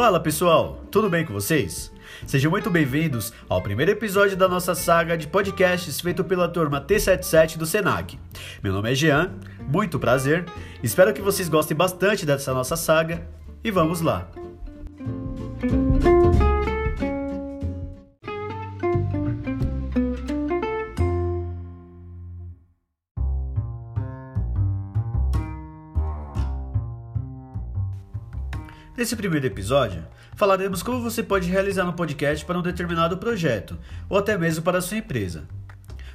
Fala pessoal, tudo bem com vocês? Sejam muito bem-vindos ao primeiro episódio da nossa saga de podcasts feito pela turma T77 do Senac. Meu nome é Jean, muito prazer, espero que vocês gostem bastante dessa nossa saga e vamos lá! Nesse primeiro episódio, falaremos como você pode realizar um podcast para um determinado projeto, ou até mesmo para a sua empresa.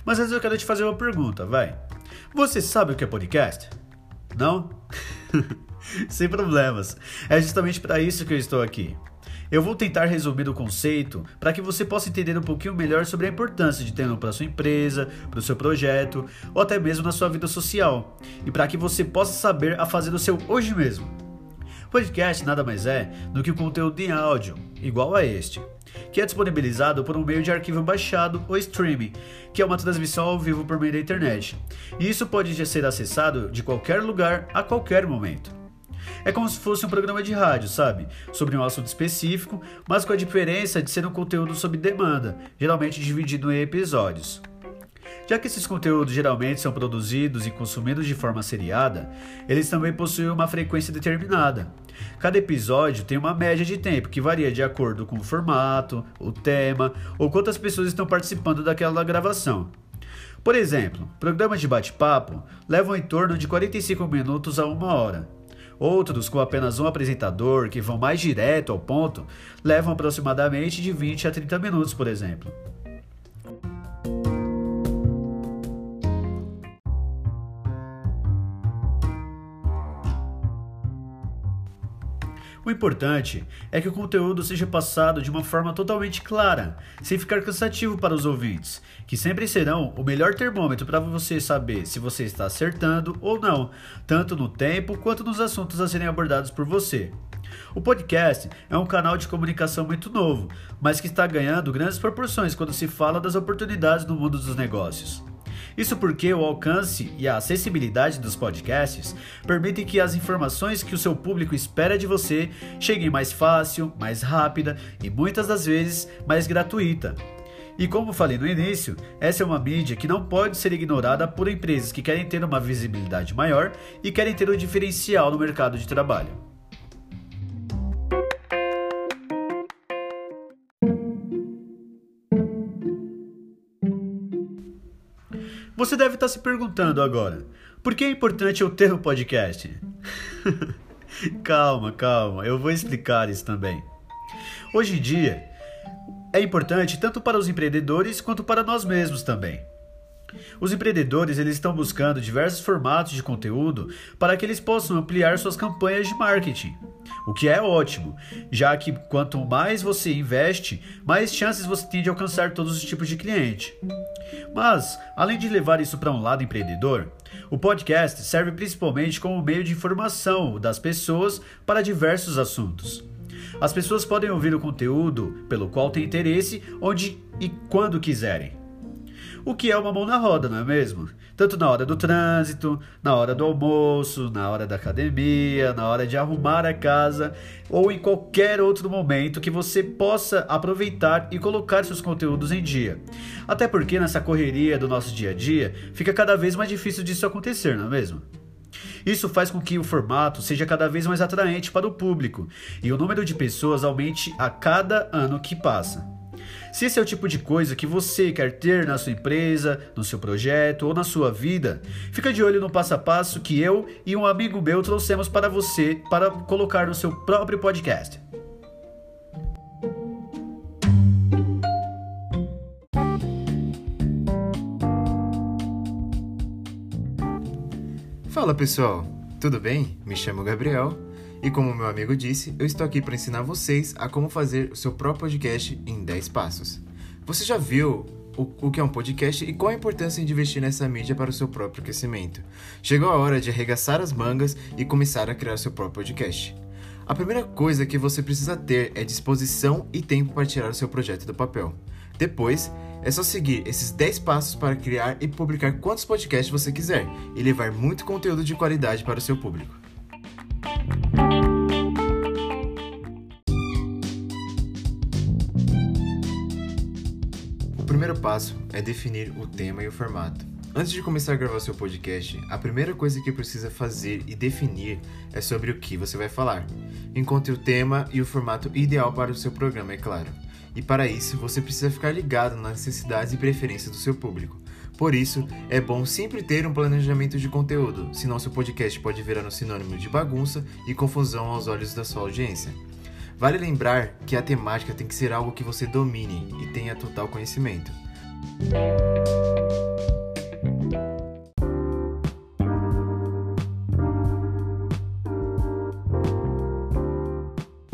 Mas antes eu quero te fazer uma pergunta, vai. Você sabe o que é podcast? Não? Sem problemas. É justamente para isso que eu estou aqui. Eu vou tentar resumir o conceito para que você possa entender um pouquinho melhor sobre a importância de ter um para sua empresa, para o seu projeto ou até mesmo na sua vida social, e para que você possa saber a fazer o seu hoje mesmo. Podcast nada mais é do que conteúdo em áudio, igual a este, que é disponibilizado por um meio de arquivo baixado ou streaming, que é uma transmissão ao vivo por meio da internet. E isso pode ser acessado de qualquer lugar a qualquer momento. É como se fosse um programa de rádio, sabe? Sobre um assunto específico, mas com a diferença de ser um conteúdo sob demanda, geralmente dividido em episódios. Já que esses conteúdos geralmente são produzidos e consumidos de forma seriada, eles também possuem uma frequência determinada. Cada episódio tem uma média de tempo que varia de acordo com o formato, o tema ou quantas pessoas estão participando daquela gravação. Por exemplo, programas de bate-papo levam em torno de 45 minutos a uma hora. Outros, com apenas um apresentador, que vão mais direto ao ponto, levam aproximadamente de 20 a 30 minutos, por exemplo. O importante é que o conteúdo seja passado de uma forma totalmente clara, sem ficar cansativo para os ouvintes, que sempre serão o melhor termômetro para você saber se você está acertando ou não, tanto no tempo quanto nos assuntos a serem abordados por você. O podcast é um canal de comunicação muito novo, mas que está ganhando grandes proporções quando se fala das oportunidades no mundo dos negócios. Isso porque o alcance e a acessibilidade dos podcasts permitem que as informações que o seu público espera de você cheguem mais fácil, mais rápida e muitas das vezes mais gratuita. E como falei no início, essa é uma mídia que não pode ser ignorada por empresas que querem ter uma visibilidade maior e querem ter um diferencial no mercado de trabalho. Você deve estar se perguntando agora: por que é importante eu ter um podcast? calma, calma, eu vou explicar isso também. Hoje em dia, é importante tanto para os empreendedores quanto para nós mesmos também. Os empreendedores eles estão buscando diversos formatos de conteúdo para que eles possam ampliar suas campanhas de marketing, o que é ótimo, já que quanto mais você investe, mais chances você tem de alcançar todos os tipos de cliente. Mas, além de levar isso para um lado empreendedor, o podcast serve principalmente como meio de informação das pessoas para diversos assuntos. As pessoas podem ouvir o conteúdo pelo qual têm interesse onde e quando quiserem o que é uma mão na roda, não é mesmo? Tanto na hora do trânsito, na hora do almoço, na hora da academia, na hora de arrumar a casa ou em qualquer outro momento que você possa aproveitar e colocar seus conteúdos em dia. Até porque nessa correria do nosso dia a dia fica cada vez mais difícil disso acontecer, não é mesmo? Isso faz com que o formato seja cada vez mais atraente para o público e o número de pessoas aumente a cada ano que passa. Se esse é o tipo de coisa que você quer ter na sua empresa, no seu projeto ou na sua vida, fica de olho no passo a passo que eu e um amigo meu trouxemos para você para colocar no seu próprio podcast. Fala pessoal, tudo bem? Me chamo Gabriel e como meu amigo disse, eu estou aqui para ensinar vocês a como fazer o seu próprio podcast em 10 passos. Você já viu o, o, que é um podcast e qual a importância de investir nessa mídia para o seu próprio crescimento? Chegou a hora de arregaçar as mangas e começar a criar seu próprio podcast. A primeira coisa que você precisa ter é disposição e tempo para tirar o seu projeto do papel. Depois, é só seguir esses 10 passos para criar e publicar quantos podcasts você quiser e levar muito conteúdo de qualidade para o seu público. Primeiro passo é definir o tema e o formato. Antes de começar a gravar seu podcast, a primeira coisa que precisa fazer e definir é sobre o que você vai falar. Encontre o tema e o formato ideal para o seu programa, é claro. E para isso, você precisa ficar ligado nas necessidades e preferências do seu público. Por isso, é bom sempre ter um planejamento de conteúdo, senão seu podcast pode virar um sinônimo de bagunça e confusão aos olhos da sua audiência. Vale lembrar que a temática tem que ser algo que você domine e tenha total conhecimento.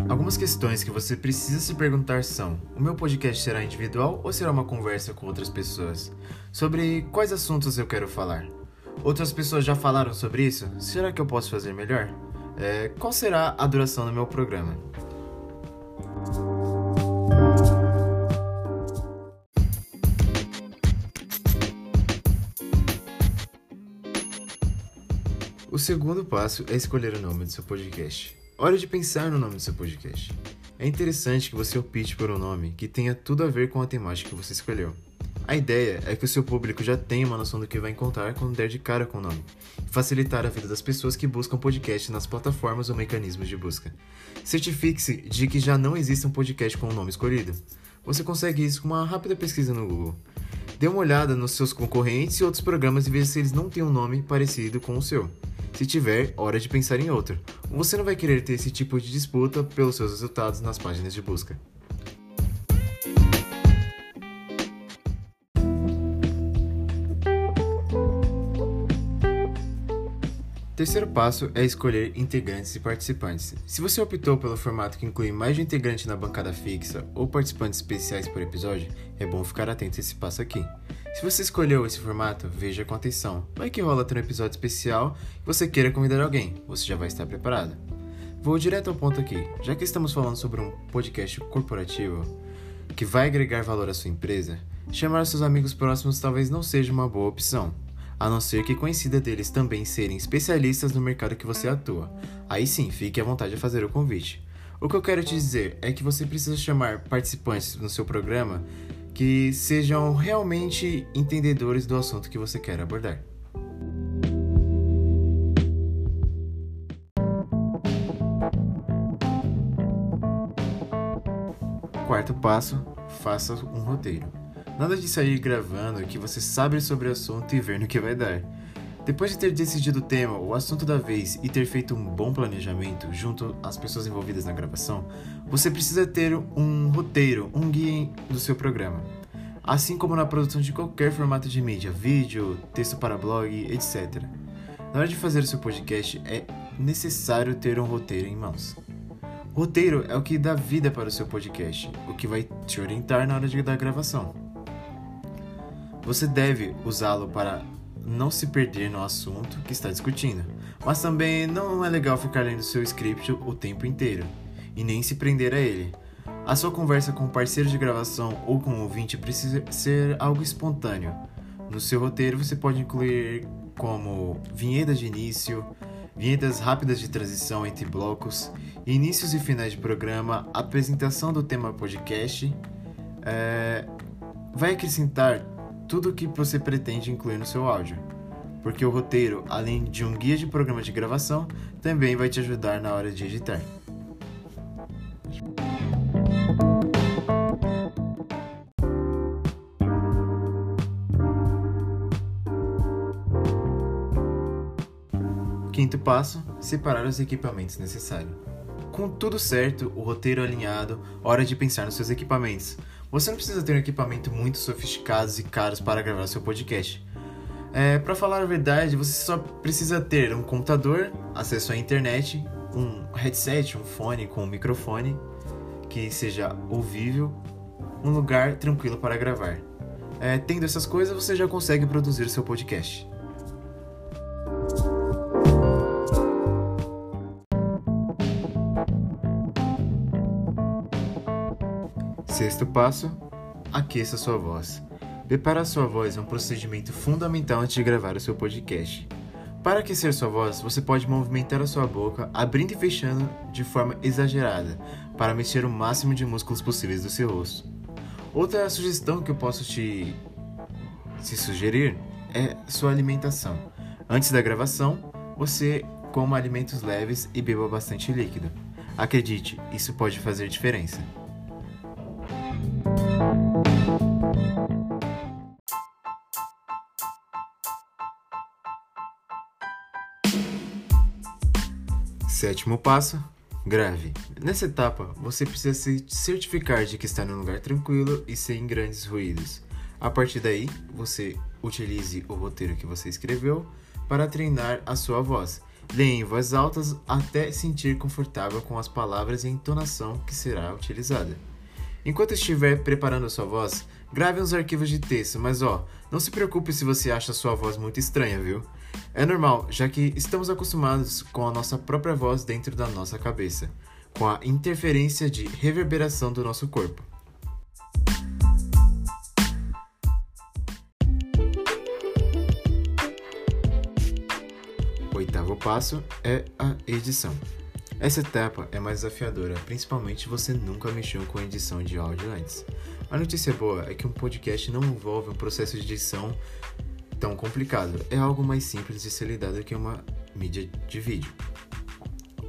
Algumas questões que você precisa se perguntar são: o meu podcast será individual ou será uma conversa com outras pessoas? Sobre quais assuntos eu quero falar? Outras pessoas já falaram sobre isso? Será que eu posso fazer melhor? É, qual será a duração do meu programa? O segundo passo é escolher o nome do seu podcast. Hora de pensar no nome do seu podcast. É interessante que você opte por um nome que tenha tudo a ver com a temática que você escolheu. A ideia é que o seu público já tenha uma noção do que vai encontrar quando der de cara com o nome, e facilitar a vida das pessoas que buscam podcast nas plataformas ou mecanismos de busca. Certifique-se de que já não existe um podcast com o nome escolhido. Você consegue isso com uma rápida pesquisa no Google. Dê uma olhada nos seus concorrentes e outros programas e veja se eles não têm um nome parecido com o seu. Se tiver, hora de pensar em outro. Você não vai querer ter esse tipo de disputa pelos seus resultados nas páginas de busca. Terceiro passo é escolher integrantes e participantes. Se você optou pelo formato que inclui mais de um integrante na bancada fixa ou participantes especiais por episódio, é bom ficar atento a esse passo aqui. Se você escolheu esse formato, veja com atenção. Vai que rola ter um episódio especial e você queira convidar alguém, você já vai estar preparado. Vou direto ao ponto aqui. Já que estamos falando sobre um podcast corporativo que vai agregar valor à sua empresa, chamar seus amigos próximos talvez não seja uma boa opção a não ser que coincida deles também serem especialistas no mercado que você atua. Aí sim, fique à vontade de fazer o convite. O que eu quero te dizer é que você precisa chamar participantes no seu programa que sejam realmente entendedores do assunto que você quer abordar. Quarto passo: faça um roteiro. Nada de sair gravando que você sabe sobre o assunto e ver no que vai dar. Depois de ter decidido o tema, o assunto da vez e ter feito um bom planejamento junto às pessoas envolvidas na gravação, você precisa ter um roteiro, um guia do seu programa. Assim como na produção de qualquer formato de mídia, vídeo, texto para blog, etc. Na hora de fazer o seu podcast, é necessário ter um roteiro em mãos. Roteiro é o que dá vida para o seu podcast, o que vai te orientar na hora de dar gravação. Você deve usá-lo para não se perder no assunto que está discutindo, mas também não é legal ficar lendo seu script o tempo inteiro e nem se prender a ele. A sua conversa com o parceiro de gravação ou com o ouvinte precisa ser algo espontâneo. No seu roteiro você pode incluir como vinhetas de início, vinhetas rápidas de transição entre blocos, inícios e finais de programa, apresentação do tema podcast. É... Vai acrescentar tudo o que você pretende incluir no seu áudio, porque o roteiro, além de um guia de programa de gravação, também vai te ajudar na hora de editar. Quinto passo: separar os equipamentos necessários. Com tudo certo, o roteiro alinhado, hora de pensar nos seus equipamentos. Você não precisa ter um equipamento muito sofisticado e caros para gravar seu podcast. É, para falar a verdade, você só precisa ter um computador, acesso à internet, um headset, um fone com um microfone que seja ouvível, um lugar tranquilo para gravar. É, tendo essas coisas, você já consegue produzir seu podcast. Sexto passo: aqueça sua voz. Preparar sua voz é um procedimento fundamental antes de gravar o seu podcast. Para aquecer sua voz, você pode movimentar a sua boca, abrindo e fechando de forma exagerada, para mexer o máximo de músculos possíveis do seu rosto. Outra sugestão que eu posso te, te sugerir é sua alimentação. Antes da gravação, você coma alimentos leves e beba bastante líquido. Acredite, isso pode fazer diferença. Sétimo passo: grave. Nessa etapa, você precisa se certificar de que está num lugar tranquilo e sem grandes ruídos. A partir daí, você utilize o roteiro que você escreveu para treinar a sua voz. Leia em voz alta até sentir confortável com as palavras e entonação que será utilizada. Enquanto estiver preparando a sua voz, grave uns arquivos de texto, mas ó, não se preocupe se você acha a sua voz muito estranha, viu? É normal, já que estamos acostumados com a nossa própria voz dentro da nossa cabeça, com a interferência de reverberação do nosso corpo. Oitavo passo é a edição. Essa etapa é mais desafiadora, principalmente se você nunca mexeu com edição de áudio antes. A notícia boa é que um podcast não envolve um processo de edição tão complicado, é algo mais simples de ser lidado que uma mídia de vídeo.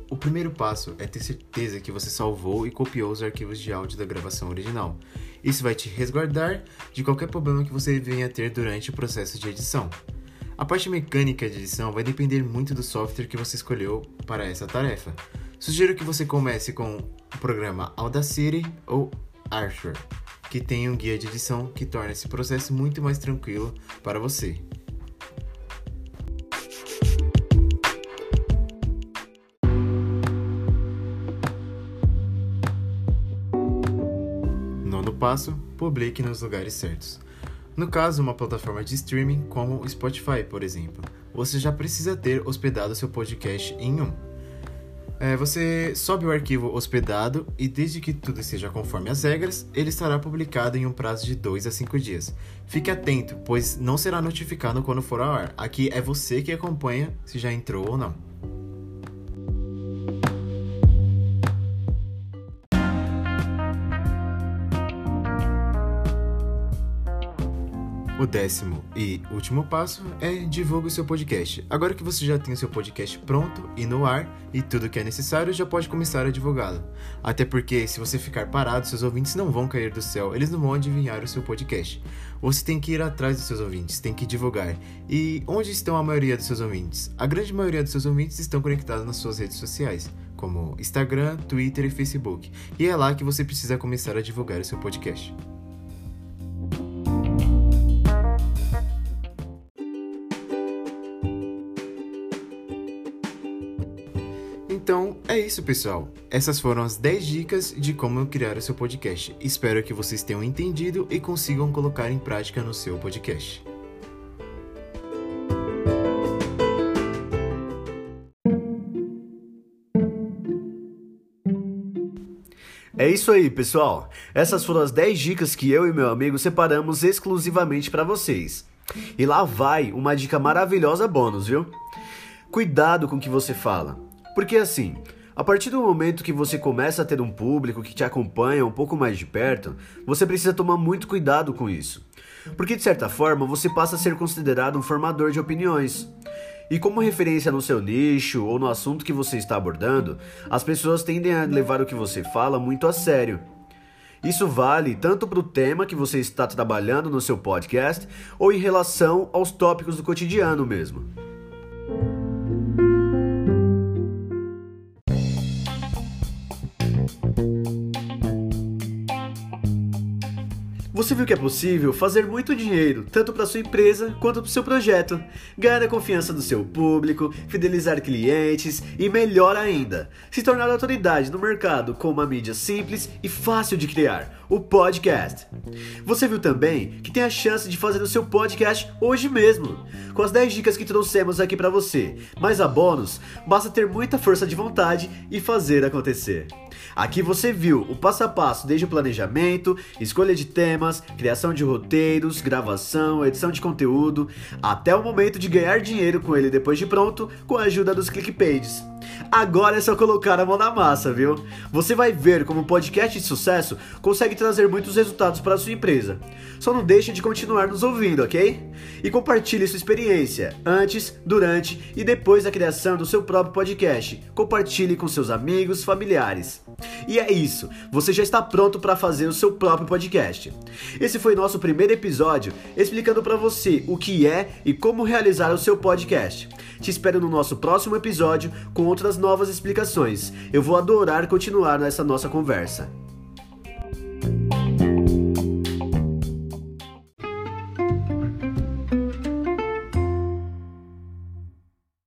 O primeiro passo é ter certeza que você salvou e copiou os arquivos de áudio da gravação original. Isso vai te resguardar de qualquer problema que você venha a ter durante o processo de edição. A parte mecânica de edição vai depender muito do software que você escolheu para essa tarefa. Sugiro que você comece com o programa Audacity ou Archer que tem um guia de edição que torna esse processo muito mais tranquilo para você. Nono passo: publique nos lugares certos. No caso, uma plataforma de streaming como o Spotify, por exemplo, você já precisa ter hospedado seu podcast em um. É, você sobe o arquivo hospedado e, desde que tudo esteja conforme as regras, ele estará publicado em um prazo de 2 a 5 dias. Fique atento, pois não será notificado quando for ao ar. Aqui é você que acompanha se já entrou ou não. O décimo e último passo é divulgue o seu podcast. Agora que você já tem o seu podcast pronto e no ar e tudo que é necessário, já pode começar a divulgá-lo. Até porque se você ficar parado, seus ouvintes não vão cair do céu, eles não vão adivinhar o seu podcast. Você tem que ir atrás dos seus ouvintes, tem que divulgar. E onde estão a maioria dos seus ouvintes? A grande maioria dos seus ouvintes estão conectados nas suas redes sociais, como Instagram, Twitter e Facebook. E é lá que você precisa começar a divulgar o seu podcast. Então é isso, pessoal. Essas foram as 10 dicas de como criar o seu podcast. Espero que vocês tenham entendido e consigam colocar em prática no seu podcast. É isso aí, pessoal. Essas foram as 10 dicas que eu e meu amigo separamos exclusivamente para vocês. E lá vai uma dica maravilhosa bônus, viu? Cuidado com o que você fala. Porque assim, a partir do momento que você começa a ter um público que te acompanha um pouco mais de perto, você precisa tomar muito cuidado com isso. Porque de certa forma você passa a ser considerado um formador de opiniões. E como referência no seu nicho ou no assunto que você está abordando, as pessoas tendem a levar o que você fala muito a sério. Isso vale tanto para o tema que você está trabalhando no seu podcast ou em relação aos tópicos do cotidiano mesmo. Você viu que é possível fazer muito dinheiro, tanto para sua empresa quanto para o seu projeto, ganhar a confiança do seu público, fidelizar clientes e, melhor ainda, se tornar autoridade no mercado com uma mídia simples e fácil de criar, o podcast. Você viu também que tem a chance de fazer o seu podcast hoje mesmo, com as 10 dicas que trouxemos aqui para você. Mas a bônus, basta ter muita força de vontade e fazer acontecer. Aqui você viu o passo a passo desde o planejamento, escolha de temas, criação de roteiros, gravação, edição de conteúdo, até o momento de ganhar dinheiro com ele depois de pronto, com a ajuda dos ClickPages. Agora é só colocar a mão na massa, viu? Você vai ver como um podcast de sucesso consegue trazer muitos resultados para a sua empresa. Só não deixe de continuar nos ouvindo, ok? E compartilhe sua experiência antes, durante e depois da criação do seu próprio podcast. Compartilhe com seus amigos, familiares. E é isso, você já está pronto para fazer o seu próprio podcast. Esse foi nosso primeiro episódio explicando para você o que é e como realizar o seu podcast. Te espero no nosso próximo episódio com outras novas explicações. Eu vou adorar continuar nessa nossa conversa.